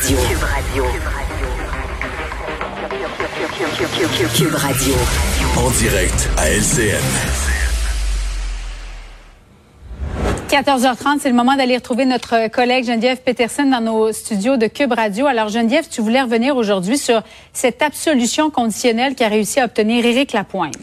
Cube Radio. Cube Radio. En direct à LCN. 14h30, c'est le moment d'aller retrouver notre collègue Geneviève Peterson dans nos studios de Cube Radio. Alors Geneviève, tu voulais revenir aujourd'hui sur cette absolution conditionnelle qu'a réussi à obtenir Éric Lapointe.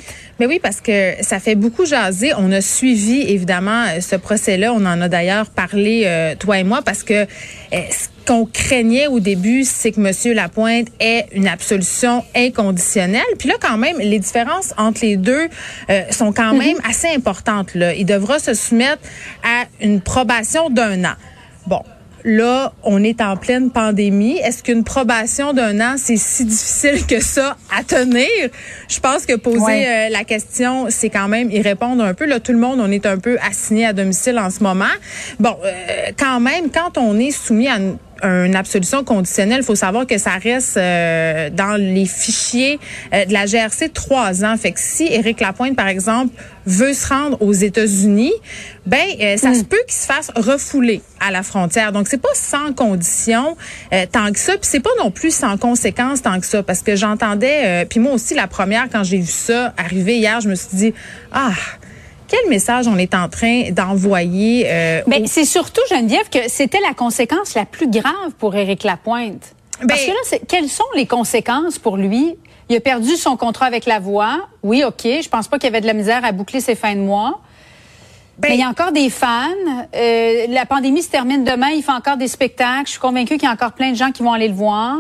Mais oui, parce que ça fait beaucoup jaser. On a suivi évidemment ce procès-là. On en a d'ailleurs parlé, euh, toi et moi, parce que euh, ce qu'on craignait au début, c'est que M. Lapointe ait une absolution inconditionnelle. Puis là, quand même, les différences entre les deux euh, sont quand même assez importantes. Là. Il devra se soumettre à une probation d'un an. Bon, Là, on est en pleine pandémie. Est-ce qu'une probation d'un an, c'est si difficile que ça à tenir? Je pense que poser Ouais. euh, la question, c'est quand même y répondre un peu. Là, tout le monde, on est un peu assigné à domicile en ce moment. Bon, euh, quand même, quand on est soumis à une une absolution conditionnelle, il faut savoir que ça reste euh, dans les fichiers euh, de la GRC trois ans. Fait que si Éric Lapointe, par exemple, veut se rendre aux États-Unis, ben euh, ça se peut qu'il se fasse refouler à la frontière. Donc c'est pas sans condition euh, tant que ça, puis c'est pas non plus sans conséquence tant que ça, parce que j'entendais, euh, puis moi aussi la première quand j'ai vu ça arriver hier, je me suis dit ah quel message on est en train d'envoyer euh, Ben, aux- c'est surtout, Geneviève, que c'était la conséquence la plus grave pour Éric Lapointe. Parce Ben- que là, quelles sont les conséquences pour lui? Il a perdu son contrat avec la voix. Oui, OK. Je pense pas qu'il y avait de la misère à boucler ses fins de mois. Ben- Mais il y a encore des fans. Euh, la pandémie se termine demain. Il fait encore des spectacles. Je suis convaincue qu'il y a encore plein de gens qui vont aller le voir.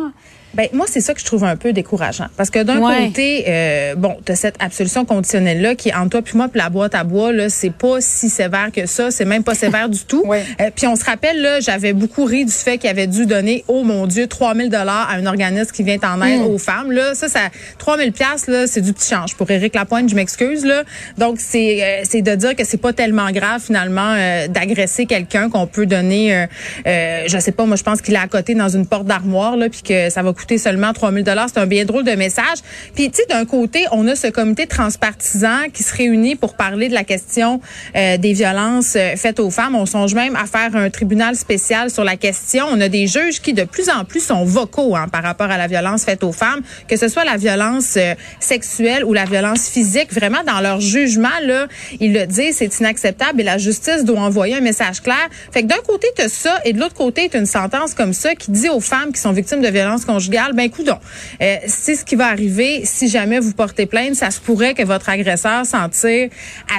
Ben moi c'est ça que je trouve un peu décourageant parce que d'un Ouais. côté euh, bon tu as cette absolution conditionnelle là qui est entre toi puis moi puis la boîte à bois là c'est pas si sévère que ça c'est même pas sévère du tout Ouais. Euh, puis on se rappelle là j'avais beaucoup ri du fait qu'il avait dû donner oh mon dieu 3000 dollars à un organisme qui vient en Mm. aide aux femmes là ça ça 3000 pièces là c'est du petit change pour Éric Lapointe je m'excuse là donc c'est euh, c'est de dire que c'est pas tellement grave finalement euh, d'agresser quelqu'un qu'on peut donner euh, euh, je sais pas moi je pense qu'il est à côté dans une porte d'armoire là puis que ça va coûter seulement 3000 dollars. C'est un bien drôle de message. Puis d'un côté on a ce comité transpartisan qui se réunit pour parler de la question euh, des violences euh, faites aux femmes. On songe même à faire un tribunal spécial sur la question. On a des juges qui de plus en plus sont vocaux hein, par rapport à la violence faite aux femmes. Que ce soit la violence euh, sexuelle ou la violence physique vraiment dans leur jugement là ils le disent c'est inacceptable et la justice doit envoyer un message clair. Fait que d'un côté tu ça et de l'autre côté tu une sentence comme ça qui dit aux femmes qui sont victimes de violences conjugales ben coudon. Euh, c'est ce qui va arriver si jamais vous portez plainte. Ça se pourrait que votre agresseur s'en tire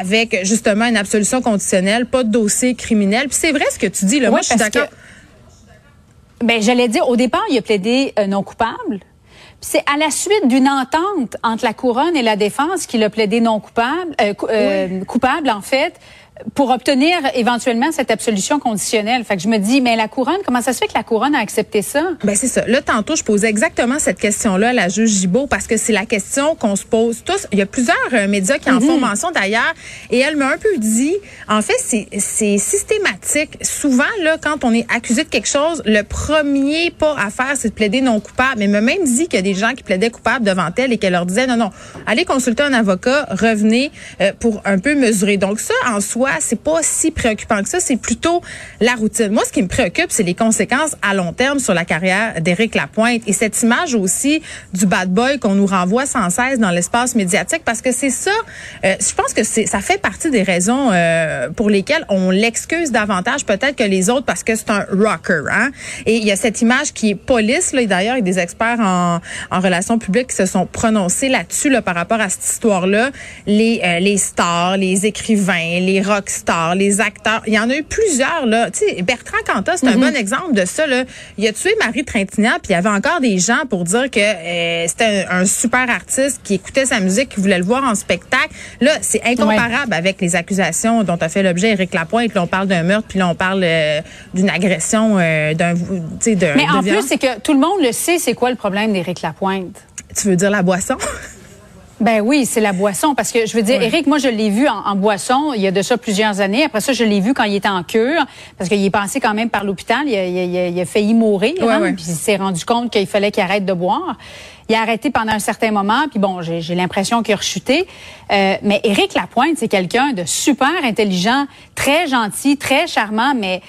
avec justement une absolution conditionnelle pas de dossier criminel. Puis c'est vrai ce que tu dis là. Moi je suis que- d'accord. Ben, j'allais dire, au départ, il a plaidé euh, non coupable. Puis c'est à la suite d'une entente entre la couronne et la défense qu'il a plaidé non coupable, euh, cou- euh, coupable en fait, pour obtenir éventuellement cette absolution conditionnelle. Fait que je me dis, mais la couronne, comment ça se fait que la couronne a accepté ça? Ben c'est ça. Là, tantôt, je posais exactement cette question-là à la juge Gibault parce que c'est la question qu'on se pose tous. Il y a plusieurs euh, médias qui en font mention d'ailleurs et elle m'a un peu dit, en fait, c'est c'est systématique. Souvent, là, quand on est accusé de quelque chose, le premier pas à faire, c'est de plaider non coupable. Mais elle m'a même dit qu'il y a des gens qui plaidaient coupable devant elle et qu'elle leur disait, non, non, allez consulter un avocat, revenez euh, pour un peu mesurer. Donc ça, en soi, c'est pas si préoccupant que ça. C'est plutôt la routine. Moi, ce qui me préoccupe, c'est les conséquences à long terme sur la carrière d'Éric Lapointe et cette image aussi du bad boy qu'on nous renvoie sans cesse dans l'espace médiatique parce que c'est ça. euh, je pense que ça fait partie des raisons euh, pour lesquelles on l'excuse davantage peut-être que les autres parce que c'est un rocker. Hein? Et il y a cette image qui est police. Là, et d'ailleurs, il y a des experts en, en relations publiques qui se sont prononcés là-dessus là, par rapport à cette histoire-là. Les, euh, les stars, les écrivains, les les acteurs. Il y en a eu plusieurs là. Tu sais, Bertrand Cantat, c'est un bon exemple de ça. Là. Il a tué Marie Trintignant, puis il y avait encore des gens pour dire que euh, c'était un, super artiste qui écoutait sa musique, qui voulait le voir en spectacle. Là, c'est incomparable avec les accusations dont a fait l'objet Éric Lapointe. Là, on parle d'un meurtre, puis là, on parle euh, d'une agression, euh, d'un, tu sais, d'un. Mais en plus, c'est que tout le monde le sait. C'est quoi le problème d'Éric Lapointe? Tu veux dire la boisson? Ben oui, c'est la boisson. Parce que je veux dire, Eric, moi, je l'ai vu en, boisson il y a de ça plusieurs années. Après ça, je l'ai vu quand il était en cure, parce qu'il est passé quand même par l'hôpital. Il, il, a failli mourir. hein, Puis il s'est rendu compte qu'il fallait qu'il arrête de boire. Il a arrêté pendant un certain moment, puis bon, j'ai l'impression qu'il a rechuté. Euh, mais Éric Lapointe, c'est quelqu'un de super intelligent, très gentil, très charmant, mais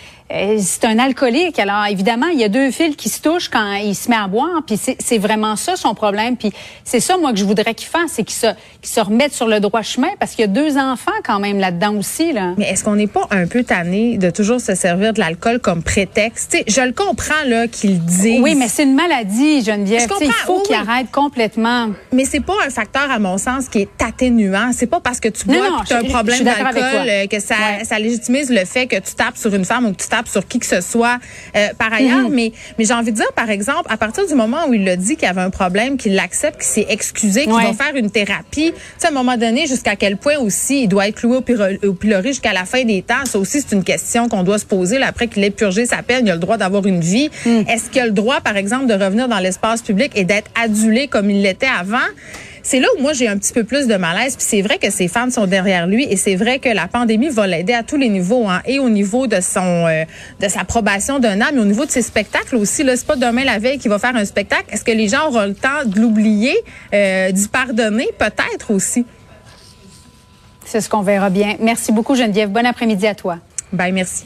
c'est un alcoolique. Alors, évidemment, il y a deux fils qui se touchent quand il se met à boire. Puis c'est vraiment ça son problème. Puis c'est ça, moi, que je voudrais qu'il fasse, c'est qu'il se, se remette sur le droit chemin parce qu'il y a deux enfants quand même là-dedans aussi. Là. Mais est-ce qu'on n'est pas un peu tanné de toujours se servir de l'alcool comme prétexte? je le comprends là qu'il dit. Oui, mais c'est une maladie, Geneviève. Il faut qu'il arrête complètement. Mais c'est pas un facteur, à mon sens, qui est atténuant. C'est pas parce que tu bois que tu as un problème d'alcool euh, que ça, ça légitimise le fait que tu tapes sur une femme ou que tu tapes sur qui que ce soit euh, par ailleurs. Mhm. Mais, mais j'ai envie de dire, par exemple, à partir du moment où il a dit qu'il y avait un problème, qu'il l'accepte, qu'il s'est excusé, qu'il va faire une thérapie, tu sais, à un moment donné, jusqu'à quel point aussi il doit être cloué au, pilori jusqu'à la fin des temps. Ça aussi, c'est une question qu'on doit se poser. Là, après qu'il ait purgé sa peine, il a le droit d'avoir une vie. Mhm. Est-ce qu'il a le droit, par exemple, de revenir dans l'espace public et d'être adulé comme il l'était avant? C'est là où moi j'ai un petit peu plus de malaise. Puis c'est vrai que ses fans sont derrière lui et c'est vrai que la pandémie va l'aider à tous les niveaux, hein, et au niveau de son euh, de sa probation d'un âme, mais au niveau de ses spectacles aussi. Là, c'est pas demain la veille qu'il va faire un spectacle. Est-ce que les gens auront le temps de l'oublier, euh, d'y pardonner, peut-être aussi. C'est ce qu'on verra bien. Merci beaucoup Geneviève. Bon après-midi à toi. Bye, merci.